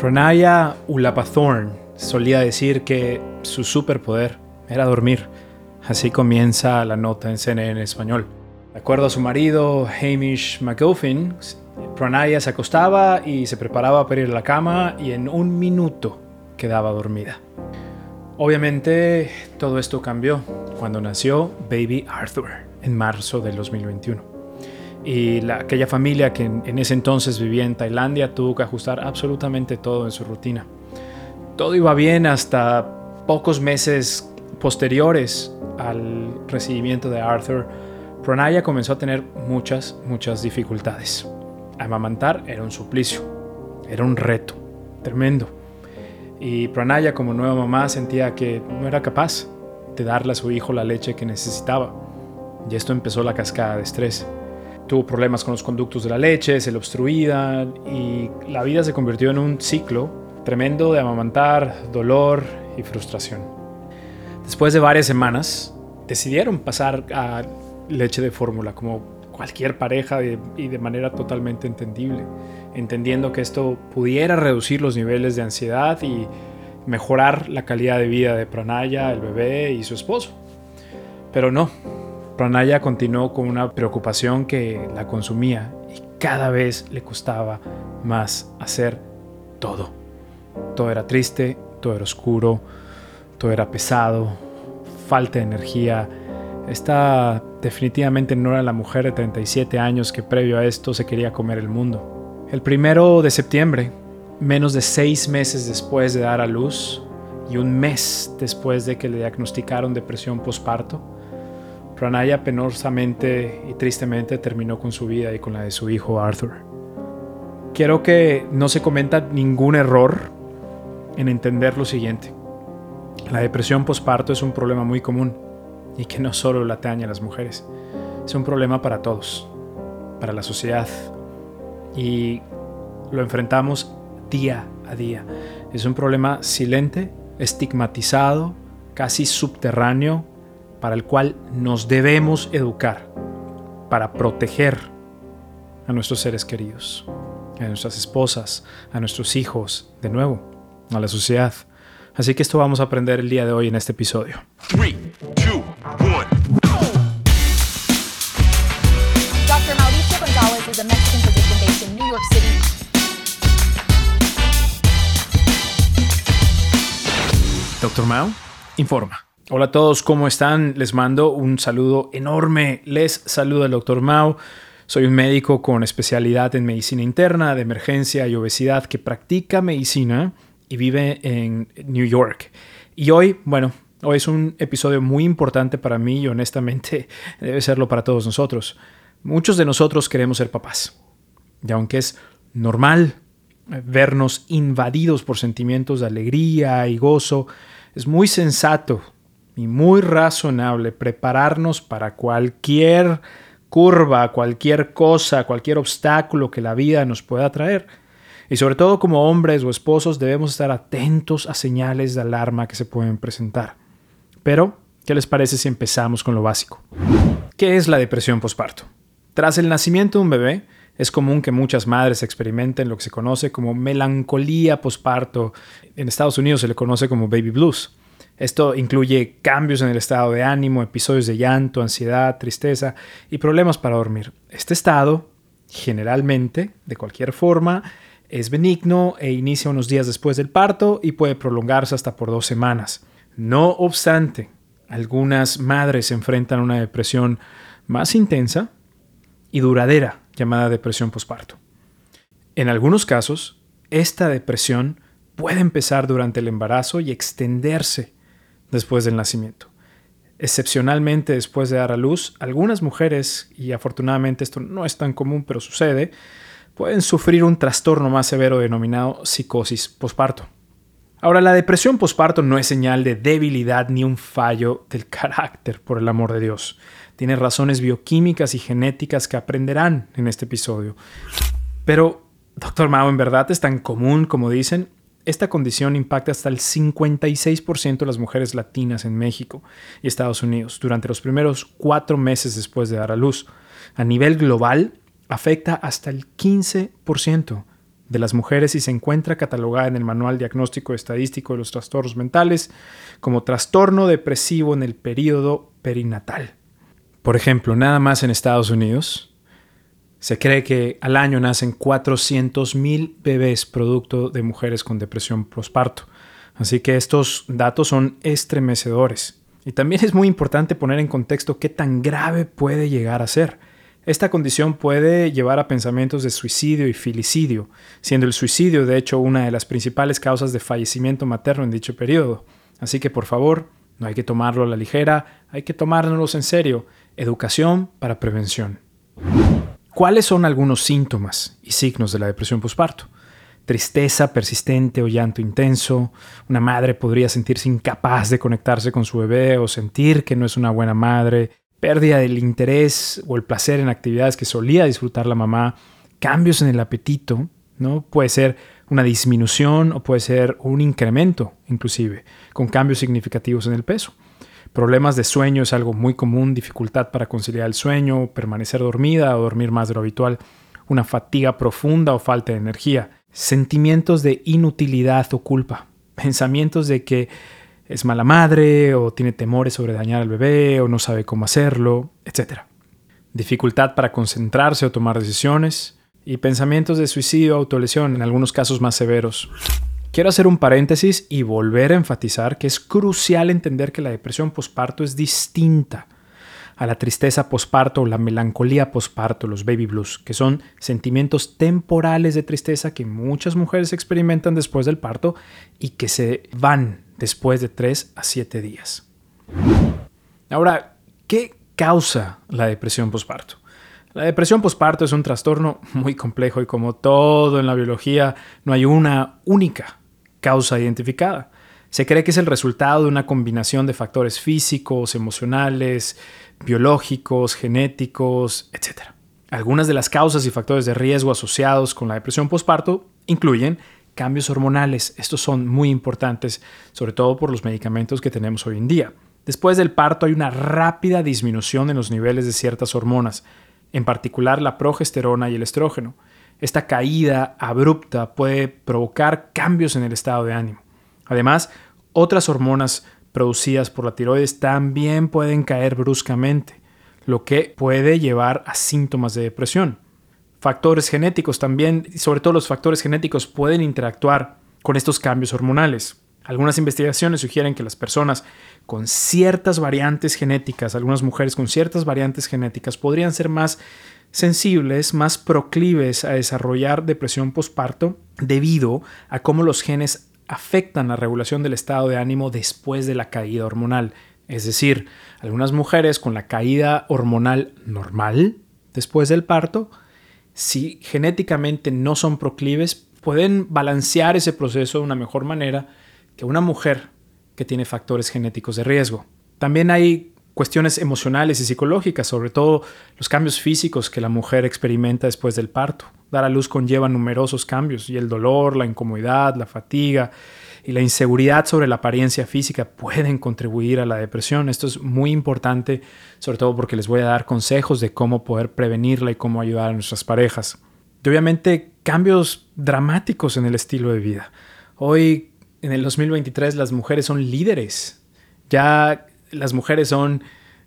Pranaya Ulapathorn solía decir que su superpoder era dormir. Así comienza la nota en CNN en español. De acuerdo a su marido, Hamish McGuffin, Pranaya se acostaba y se preparaba para ir a la cama y en un minuto quedaba dormida. Obviamente todo esto cambió cuando nació Baby Arthur en marzo del 2021 y aquella familia que en, ese entonces vivía en Tailandia tuvo que ajustar absolutamente todo en su rutina. Todo iba bien hasta pocos meses posteriores al recibimiento de Arthur. Pranaya comenzó a tener muchas, muchas dificultades. Amamantar era un suplicio, era un reto tremendo. Y Pranaya como nueva mamá sentía que no era capaz de darle a su hijo la leche que necesitaba. Y esto empezó la cascada de estrés. Tuvo problemas con los conductos de la leche, se le obstruían y la vida se convirtió en un ciclo tremendo de amamantar, dolor y frustración. Después de varias semanas, decidieron pasar a leche de fórmula como cualquier pareja y de manera totalmente entendible, entendiendo que esto pudiera reducir los niveles de ansiedad y mejorar la calidad de vida de Pranaya, el bebé y su esposo. Pero no, Pranaya continuó con una preocupación que la consumía y cada vez le costaba más hacer todo. Todo era triste, todo era oscuro, todo era pesado, falta de energía. Esta definitivamente no era la mujer de 37 años que previo a esto se quería comer el mundo. El primero de septiembre, menos de seis meses después de dar a luz y un mes después de que le diagnosticaron depresión postparto, Pranaya penosamente y tristemente terminó con su vida y con la de su hijo Arthur. Quiero que no se cometa ningún error en entender lo siguiente. La depresión postparto es un problema muy común y que no solo la atañe a las mujeres, es un problema para todos, para la sociedad y lo enfrentamos día a día. Es un problema silente, estigmatizado, casi subterráneo para el cual nos debemos educar para proteger a nuestros seres queridos, a nuestras esposas, a nuestros hijos, de nuevo, a la sociedad. Así que esto vamos a aprender el día de hoy en este episodio. Doctor Mao informa. Hola a todos, ¿cómo están? Les mando un saludo enorme. Les saluda el doctor Mao. Soy un médico con especialidad en medicina interna, de emergencia y obesidad que practica medicina y vive en New York. Y hoy, bueno, hoy es un episodio muy importante para mí y honestamente debe serlo para todos nosotros. Muchos de nosotros queremos ser papás. Y aunque es normal vernos invadidos por sentimientos de alegría y gozo, es muy sensato y muy razonable prepararnos para cualquier curva, cualquier cosa, cualquier obstáculo que la vida nos pueda traer. Y sobre todo como hombres o esposos debemos estar atentos a señales de alarma que se pueden presentar. Pero, ¿qué les parece si empezamos con lo básico? ¿Qué es la depresión posparto? Tras el nacimiento de un bebé, es común que muchas madres experimenten lo que se conoce como melancolía posparto. En Estados Unidos se le conoce como baby blues. Esto incluye cambios en el estado de ánimo, episodios de llanto, ansiedad, tristeza y problemas para dormir. Este estado, generalmente, de cualquier forma, es benigno e inicia unos días después del parto y puede prolongarse hasta por dos semanas. No obstante, algunas madres enfrentan una depresión más intensa y duradera llamada depresión posparto. En algunos casos, esta depresión puede empezar durante el embarazo y extenderse después del nacimiento. Excepcionalmente después de dar a luz, algunas mujeres, y afortunadamente esto no es tan común pero sucede, pueden sufrir un trastorno más severo denominado psicosis posparto. Ahora, la depresión posparto no es señal de debilidad ni un fallo del carácter, por el amor de Dios. Tiene razones bioquímicas y genéticas que aprenderán en este episodio. Pero, doctor Mao, ¿en verdad es tan común como dicen? Esta condición impacta hasta el 56% de las mujeres latinas en México y Estados Unidos durante los primeros cuatro meses después de dar a luz. A nivel global, afecta hasta el 15% de las mujeres y se encuentra catalogada en el Manual Diagnóstico Estadístico de los Trastornos Mentales como trastorno depresivo en el periodo perinatal. Por ejemplo, nada más en Estados Unidos, se cree que al año nacen 400.000 bebés producto de mujeres con depresión postparto. Así que estos datos son estremecedores. Y también es muy importante poner en contexto qué tan grave puede llegar a ser. Esta condición puede llevar a pensamientos de suicidio y filicidio, siendo el suicidio de hecho una de las principales causas de fallecimiento materno en dicho periodo. Así que por favor, no hay que tomarlo a la ligera, hay que tomárnoslos en serio. Educación para prevención. ¿Cuáles son algunos síntomas y signos de la depresión postparto? Tristeza persistente o llanto intenso. Una madre podría sentirse incapaz de conectarse con su bebé o sentir que no es una buena madre. Pérdida del interés o el placer en actividades que solía disfrutar la mamá. Cambios en el apetito, ¿no? Puede ser una disminución o puede ser un incremento, inclusive, con cambios significativos en el peso. Problemas de sueño es algo muy común, dificultad para conciliar el sueño, permanecer dormida o dormir más de lo habitual, una fatiga profunda o falta de energía, sentimientos de inutilidad o culpa, pensamientos de que es mala madre o tiene temores sobre dañar al bebé o no sabe cómo hacerlo, etc. Dificultad para concentrarse o tomar decisiones y pensamientos de suicidio o autolesión en algunos casos más severos. Quiero hacer un paréntesis y volver a enfatizar que es crucial entender que la depresión posparto es distinta a la tristeza posparto o la melancolía posparto, los baby blues, que son sentimientos temporales de tristeza que muchas mujeres experimentan después del parto y que se van después de 3 a 7 días. Ahora, ¿qué causa la depresión posparto? La depresión posparto es un trastorno muy complejo y como todo en la biología, no hay una única causa identificada. Se cree que es el resultado de una combinación de factores físicos, emocionales, biológicos, genéticos, etc. Algunas de las causas y factores de riesgo asociados con la depresión postparto incluyen cambios hormonales. Estos son muy importantes, sobre todo por los medicamentos que tenemos hoy en día. Después del parto hay una rápida disminución en los niveles de ciertas hormonas, en particular la progesterona y el estrógeno. Esta caída abrupta puede provocar cambios en el estado de ánimo. Además, otras hormonas producidas por la tiroides también pueden caer bruscamente, lo que puede llevar a síntomas de depresión. Factores genéticos también, sobre todo los factores genéticos, pueden interactuar con estos cambios hormonales. Algunas investigaciones sugieren que las personas con ciertas variantes genéticas, algunas mujeres con ciertas variantes genéticas, podrían ser más sensibles, más proclives a desarrollar depresión postparto debido a cómo los genes afectan la regulación del estado de ánimo después de la caída hormonal. Es decir, algunas mujeres con la caída hormonal normal después del parto, si genéticamente no son proclives, pueden balancear ese proceso de una mejor manera que una mujer que tiene factores genéticos de riesgo. También hay cuestiones emocionales y psicológicas, sobre todo los cambios físicos que la mujer experimenta después del parto. Dar a luz conlleva numerosos cambios y el dolor, la incomodidad, la fatiga y la inseguridad sobre la apariencia física pueden contribuir a la depresión. Esto es muy importante, sobre todo porque les voy a dar consejos de cómo poder prevenirla y cómo ayudar a nuestras parejas. Y obviamente cambios dramáticos en el estilo de vida. Hoy, en el 2023, las mujeres son líderes. Ya las mujeres son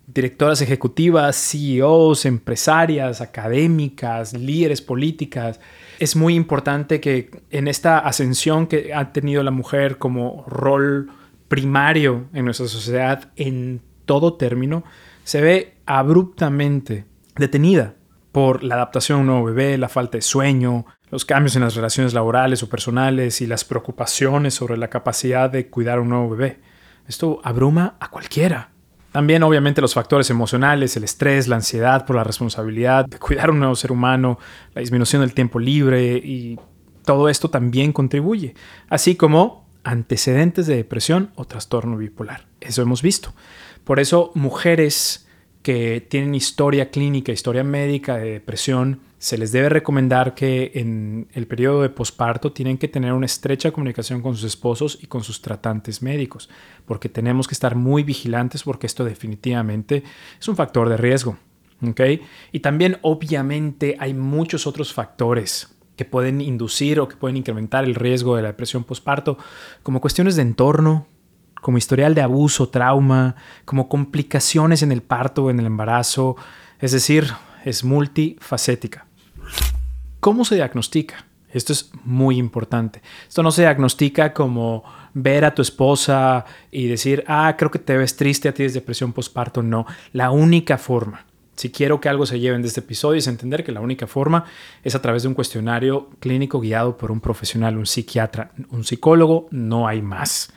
directoras ejecutivas, CEOs, empresarias, académicas, líderes políticas. Es muy importante que en esta ascensión que ha tenido la mujer como rol primario en nuestra sociedad en todo término, se ve abruptamente detenida por la adaptación a un nuevo bebé, la falta de sueño, los cambios en las relaciones laborales o personales y las preocupaciones sobre la capacidad de cuidar a un nuevo bebé. Esto abruma a cualquiera. También obviamente los factores emocionales, el estrés, la ansiedad por la responsabilidad de cuidar a un nuevo ser humano, la disminución del tiempo libre y todo esto también contribuye, así como antecedentes de depresión o trastorno bipolar. Eso hemos visto. Por eso mujeres que tienen historia clínica, historia médica de depresión, se les debe recomendar que en el periodo de posparto tienen que tener una estrecha comunicación con sus esposos y con sus tratantes médicos, porque tenemos que estar muy vigilantes porque esto definitivamente es un factor de riesgo. Y también obviamente hay muchos otros factores que pueden inducir o que pueden incrementar el riesgo de la depresión postparto, como cuestiones de entorno, como historial de abuso, trauma, como complicaciones en el parto o en el embarazo, es decir, es multifacética. ¿Cómo se diagnostica? Esto es muy importante. Esto no se diagnostica como ver a tu esposa y decir, ah, creo que te ves triste, a ti es depresión postparto. No, la única forma, si quiero que algo se lleven de este episodio, es entender que la única forma es a través de un cuestionario clínico guiado por un profesional, un psiquiatra, un psicólogo, no hay más.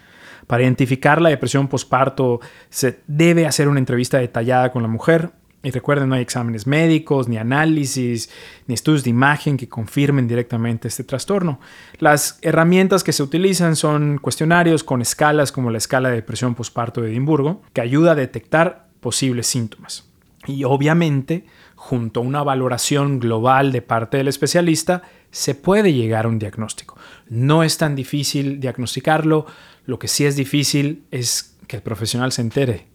Para identificar la depresión postparto se debe hacer una entrevista detallada con la mujer, y recuerden, no hay exámenes médicos, ni análisis, ni estudios de imagen que confirmen directamente este trastorno. Las herramientas que se utilizan son cuestionarios con escalas como la escala de depresión postparto de Edimburgo, que ayuda a detectar posibles síntomas. Y obviamente, junto a una valoración global de parte del especialista, se puede llegar a un diagnóstico. No es tan difícil diagnosticarlo, lo que sí es difícil es que el profesional se entere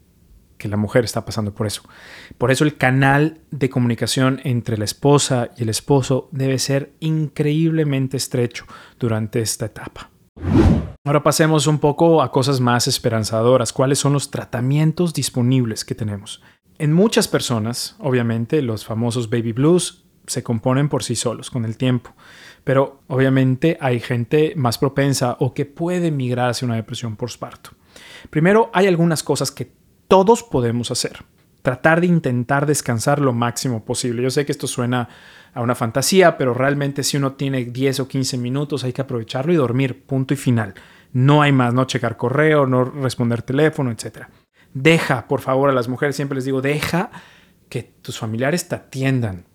que la mujer está pasando por eso. Por eso el canal de comunicación entre la esposa y el esposo debe ser increíblemente estrecho durante esta etapa. Ahora pasemos un poco a cosas más esperanzadoras. ¿Cuáles son los tratamientos disponibles que tenemos? En muchas personas, obviamente, los famosos baby blues se componen por sí solos con el tiempo, pero obviamente hay gente más propensa o que puede migrar hacia una depresión postparto. Primero, hay algunas cosas que todos podemos hacer. Tratar de intentar descansar lo máximo posible. Yo sé que esto suena a una fantasía, pero realmente si uno tiene 10 o 15 minutos hay que aprovecharlo y dormir, punto y final. No hay más, no checar correo, no responder teléfono, etc. Deja, por favor, a las mujeres, siempre les digo, deja que tus familiares te atiendan,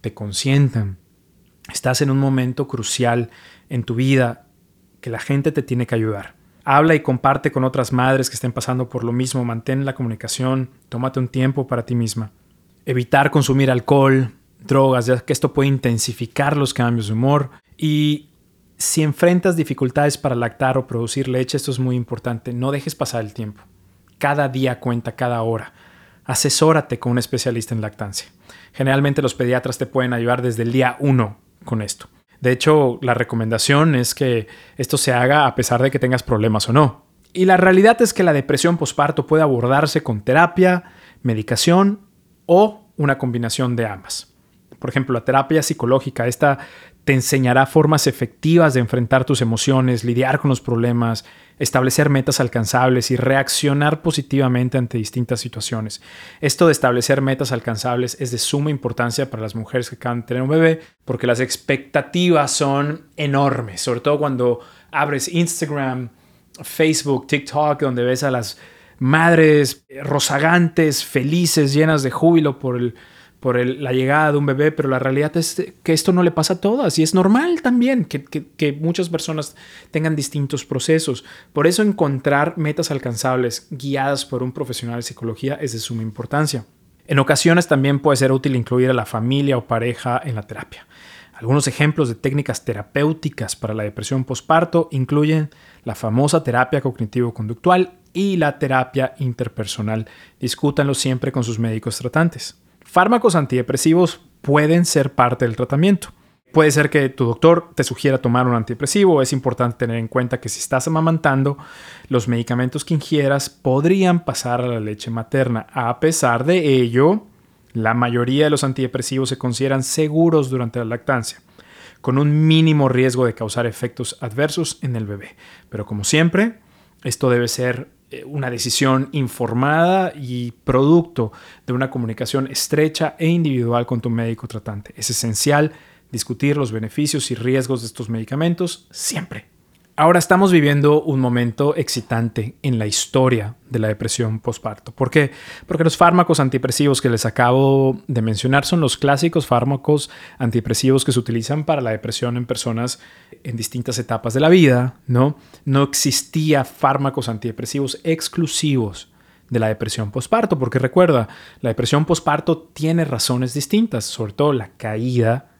te consientan. Estás en un momento crucial en tu vida que la gente te tiene que ayudar. Habla y comparte con otras madres que estén pasando por lo mismo, mantén la comunicación, tómate un tiempo para ti misma. Evitar consumir alcohol, drogas, ya que esto puede intensificar los cambios de humor. Y si enfrentas dificultades para lactar o producir leche, esto es muy importante, no dejes pasar el tiempo. Cada día cuenta, cada hora. Asesórate con un especialista en lactancia. Generalmente los pediatras te pueden ayudar desde el día uno con esto. De hecho, la recomendación es que esto se haga a pesar de que tengas problemas o no. Y la realidad es que la depresión posparto puede abordarse con terapia, medicación o una combinación de ambas. Por ejemplo, la terapia psicológica, esta te enseñará formas efectivas de enfrentar tus emociones, lidiar con los problemas, establecer metas alcanzables y reaccionar positivamente ante distintas situaciones. Esto de establecer metas alcanzables es de suma importancia para las mujeres que acaban de tener un bebé porque las expectativas son enormes, sobre todo cuando abres Instagram, Facebook, TikTok, donde ves a las madres rozagantes, felices, llenas de júbilo por el por la llegada de un bebé, pero la realidad es que esto no le pasa a todas y es normal también que, que, muchas personas tengan distintos procesos. Por eso encontrar metas alcanzables guiadas por un profesional de psicología es de suma importancia. En ocasiones también puede ser útil incluir a la familia o pareja en la terapia. Algunos ejemplos de técnicas terapéuticas para la depresión postparto incluyen la famosa terapia cognitivo-conductual y la terapia interpersonal. Discútanlo siempre con sus médicos tratantes. Fármacos antidepresivos pueden ser parte del tratamiento. Puede ser que tu doctor te sugiera tomar un antidepresivo. Es importante tener en cuenta que si estás amamantando, los medicamentos que ingieras podrían pasar a la leche materna. A pesar de ello, la mayoría de los antidepresivos se consideran seguros durante la lactancia, con un mínimo riesgo de causar efectos adversos en el bebé. Pero como siempre, esto debe ser una decisión informada y producto de una comunicación estrecha e individual con tu médico tratante. Es esencial discutir los beneficios y riesgos de estos medicamentos siempre. Ahora estamos viviendo un momento excitante en la historia de la depresión postparto. ¿Por qué? Porque los fármacos antidepresivos que les acabo de mencionar son los clásicos fármacos antidepresivos que se utilizan para la depresión en personas en distintas etapas de la vida, ¿no? No existía fármacos antidepresivos exclusivos de la depresión postparto, porque recuerda, la depresión postparto tiene razones distintas, sobre todo la caída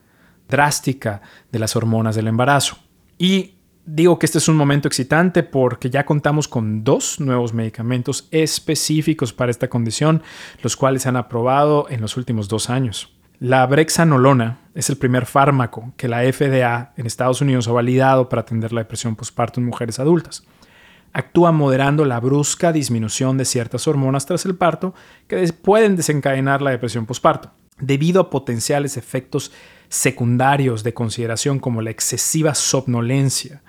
drástica de las hormonas del embarazo. Y Digo que este es un momento excitante porque ya contamos con dos nuevos medicamentos específicos para esta condición, los cuales se han aprobado en los últimos dos años. La brexanolona es el primer fármaco que la FDA en Estados Unidos ha validado para atender la depresión postparto en mujeres adultas. Actúa moderando la brusca disminución de ciertas hormonas tras el parto que pueden desencadenar la depresión postparto. Debido a potenciales efectos secundarios de consideración como la excesiva somnolencia,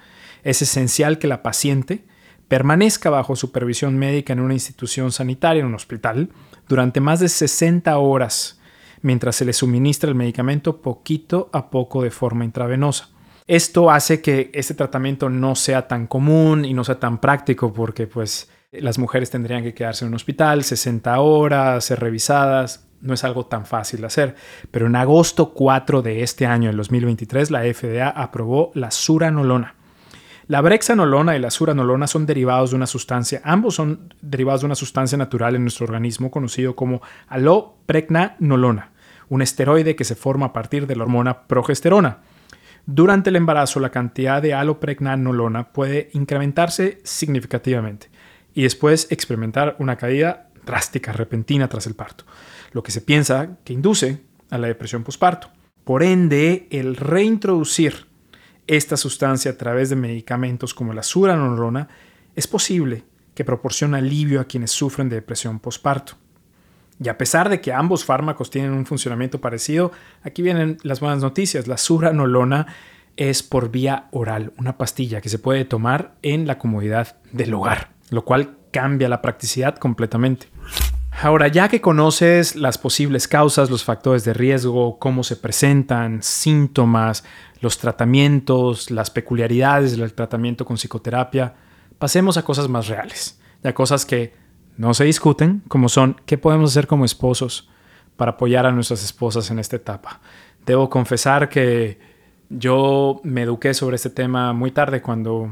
es esencial que la paciente permanezca bajo supervisión médica en una institución sanitaria, en un hospital, durante más de 60 horas mientras se le suministra el medicamento poquito a poco de forma intravenosa. Esto hace que este tratamiento no sea tan común y no sea tan práctico porque pues las mujeres tendrían que quedarse en un hospital 60 horas, ser revisadas, no es algo tan fácil de hacer. Pero en agosto 4 de este año, en 2023, la FDA aprobó la suranolona. La brexanolona y la suranolona son derivados de una sustancia, ambos son derivados de una sustancia natural en nuestro organismo conocido como alopregnanolona un esteroide que se forma a partir de la hormona progesterona. Durante el embarazo, la cantidad de alopregnanolona puede incrementarse significativamente y después experimentar una caída drástica, repentina tras el parto, lo que se piensa que induce a la depresión postparto. Por ende, el reintroducir esta sustancia a través de medicamentos como la suranolona es posible que proporcione alivio a quienes sufren de depresión postparto. Y a pesar de que ambos fármacos tienen un funcionamiento parecido, aquí vienen las buenas noticias. La suranolona es por vía oral, una pastilla que se puede tomar en la comodidad del hogar, lo cual cambia la practicidad completamente. Ahora, ya que conoces las posibles causas, los factores de riesgo, cómo se presentan, síntomas, los tratamientos, las peculiaridades del tratamiento con psicoterapia, pasemos a cosas más reales, ya cosas que no se discuten, como son qué podemos hacer como esposos para apoyar a nuestras esposas en esta etapa. Debo confesar que yo me eduqué sobre este tema muy tarde cuando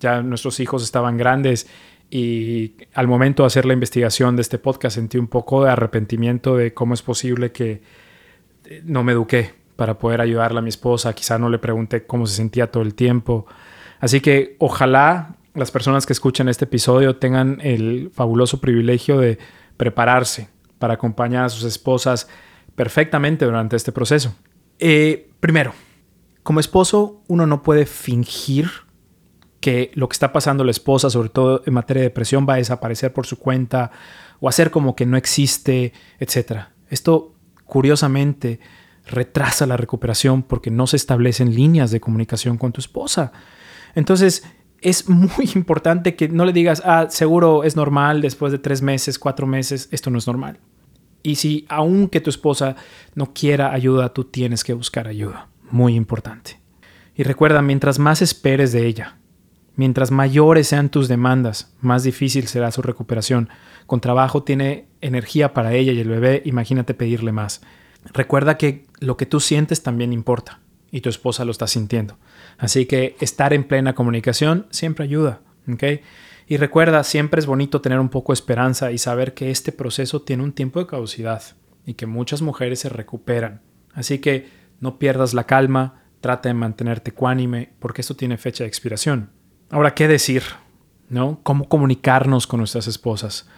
ya nuestros hijos estaban grandes y al momento de hacer la investigación de este podcast sentí un poco de arrepentimiento de cómo es posible que eh, no me eduqué para poder ayudarle a mi esposa. Quizá no le pregunté cómo se sentía todo el tiempo. Así que ojalá las personas que escuchan este episodio tengan el fabuloso privilegio de prepararse para acompañar a sus esposas perfectamente durante este proceso. Eh, primero, como esposo uno no puede fingir que lo que está pasando la esposa, sobre todo en materia de depresión, va a desaparecer por su cuenta o hacer como que no existe, etc. Esto, curiosamente, retrasa la recuperación porque no se establecen líneas de comunicación con tu esposa. Entonces, es muy importante que no le digas, ah, seguro es normal después de tres meses, cuatro meses, esto no es normal. Y si aunque tu esposa no quiera ayuda, tú tienes que buscar ayuda. Muy importante. Y recuerda, mientras más esperes de ella, mientras mayores sean tus demandas, más difícil será su recuperación. Con trabajo tiene energía para ella y el bebé, imagínate pedirle más. Recuerda que lo que tú sientes también importa y tu esposa lo está sintiendo. Así que estar en plena comunicación siempre ayuda. Y recuerda, siempre es bonito tener un poco de esperanza y saber que este proceso tiene un tiempo de caducidad y que muchas mujeres se recuperan. Así que no pierdas la calma, trata de mantenerte ecuánime porque esto tiene fecha de expiración. Ahora, ¿qué decir? ¿No? ¿Cómo comunicarnos con nuestras esposas?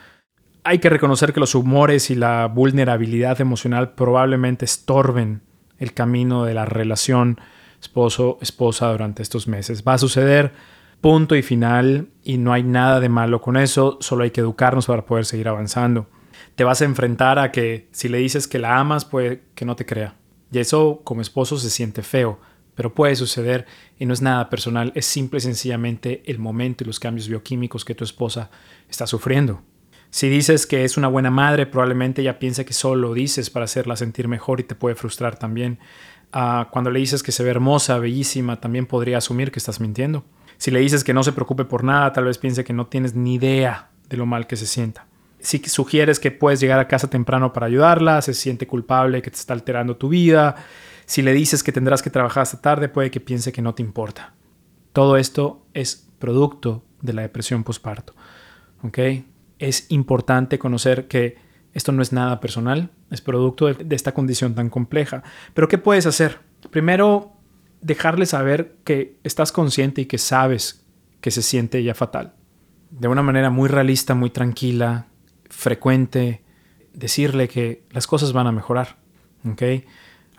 Hay que reconocer que los humores y la vulnerabilidad emocional probablemente estorben el camino de la relación esposo-esposa durante estos meses. Va a suceder punto y final y no hay nada de malo con eso, solo hay que educarnos para poder seguir avanzando. Te vas a enfrentar a que si le dices que la amas, puede que no te crea. Y eso como esposo se siente feo, pero puede suceder y no es nada personal, es simple y sencillamente el momento y los cambios bioquímicos que tu esposa está sufriendo. Si dices que es una buena madre, probablemente ella piensa que solo lo dices para hacerla sentir mejor y te puede frustrar también. Ah, cuando le dices que se ve hermosa, bellísima, también podría asumir que estás mintiendo. Si le dices que no se preocupe por nada, tal vez piense que no tienes ni idea de lo mal que se sienta. Si sugieres que puedes llegar a casa temprano para ayudarla, se siente culpable que te está alterando tu vida. Si le dices que tendrás que trabajar hasta tarde, puede que piense que no te importa. Todo esto es producto de la depresión postparto. ¿Ok? es importante conocer que esto no es nada personal, es producto de, esta condición tan compleja. Pero ¿qué puedes hacer? Primero, dejarle saber que estás consciente y que sabes que se siente ya fatal. De una manera muy realista, muy tranquila, frecuente, decirle que las cosas van a mejorar. ¿ok?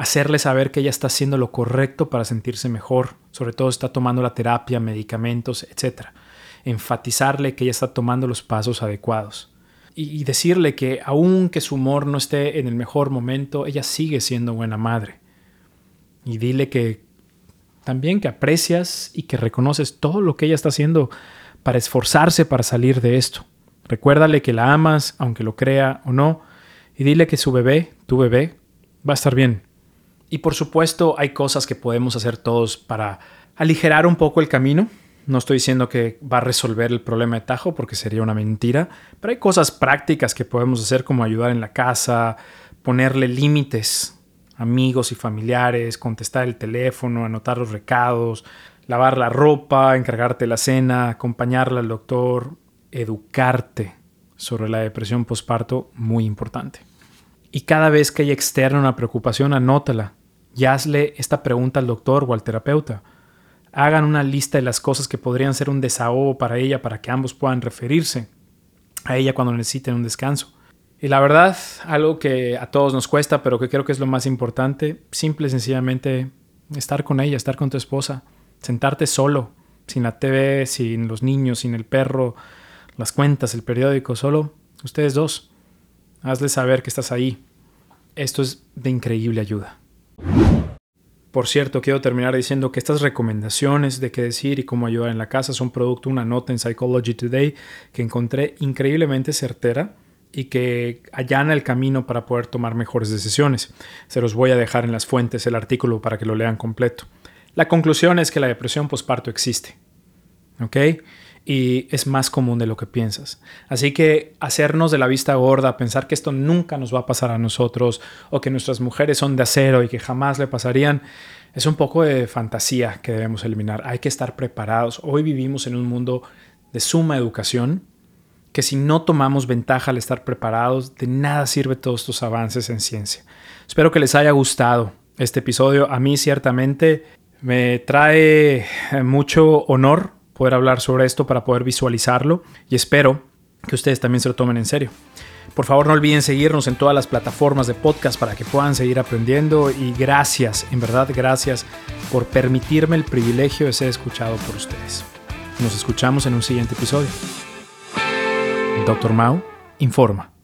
Hacerle saber que ella está haciendo lo correcto para sentirse mejor, sobre todo está tomando la terapia, medicamentos, etc. Enfatizarle que ella está tomando los pasos adecuados. Y, decirle que aunque su humor no esté en el mejor momento, ella sigue siendo buena madre. Y dile que también que aprecias y que reconoces todo lo que ella está haciendo para esforzarse para salir de esto. Recuérdale que la amas, aunque lo crea o no, y dile que su bebé, tu bebé, va a estar bien. Y por supuesto hay cosas que podemos hacer todos para aligerar un poco el camino. No estoy diciendo que va a resolver el problema de Tajo porque sería una mentira, pero hay cosas prácticas que podemos hacer como ayudar en la casa, ponerle límites amigos y familiares, contestar el teléfono, anotar los recados, lavar la ropa, encargarte la cena, acompañarla al doctor, educarte sobre la depresión postparto, muy importante. Y cada vez que haya externa una preocupación, anótala y hazle esta pregunta al doctor o al terapeuta. Hagan una lista de las cosas que podrían ser un desahogo para ella para que ambos puedan referirse a ella cuando necesiten un descanso. Y la verdad, algo que a todos nos cuesta, pero que creo que es lo más importante, simple y sencillamente estar con ella, estar con tu esposa, sentarte solo, sin la TV, sin los niños, sin el perro, las cuentas, el periódico, solo ustedes dos. Hazle saber que estás ahí. Esto es de increíble ayuda. Por cierto, quiero terminar diciendo que estas recomendaciones de qué decir y cómo ayudar en la casa son producto de una nota en Psychology Today que encontré increíblemente certera y que allana el camino para poder tomar mejores decisiones. Se los voy a dejar en las fuentes el artículo para que lo lean completo. La conclusión es que la depresión postparto existe. ¿Ok? Y es más común de lo que piensas. Así que hacernos de la vista gorda, pensar que esto nunca nos va a pasar a nosotros o que nuestras mujeres son de acero y que jamás le pasarían, es un poco de fantasía que debemos eliminar. Hay que estar preparados. Hoy vivimos en un mundo de suma educación que si no tomamos ventaja al estar preparados, de nada sirve todos estos avances en ciencia. Espero que les haya gustado este episodio. A mí ciertamente me trae mucho honor poder hablar sobre esto para poder visualizarlo y espero que ustedes también se lo tomen en serio. Por favor no olviden seguirnos en todas las plataformas de podcast para que puedan seguir aprendiendo y gracias, en verdad gracias por permitirme el privilegio de ser escuchado por ustedes. Nos escuchamos en un siguiente episodio. Dr. Mao informa.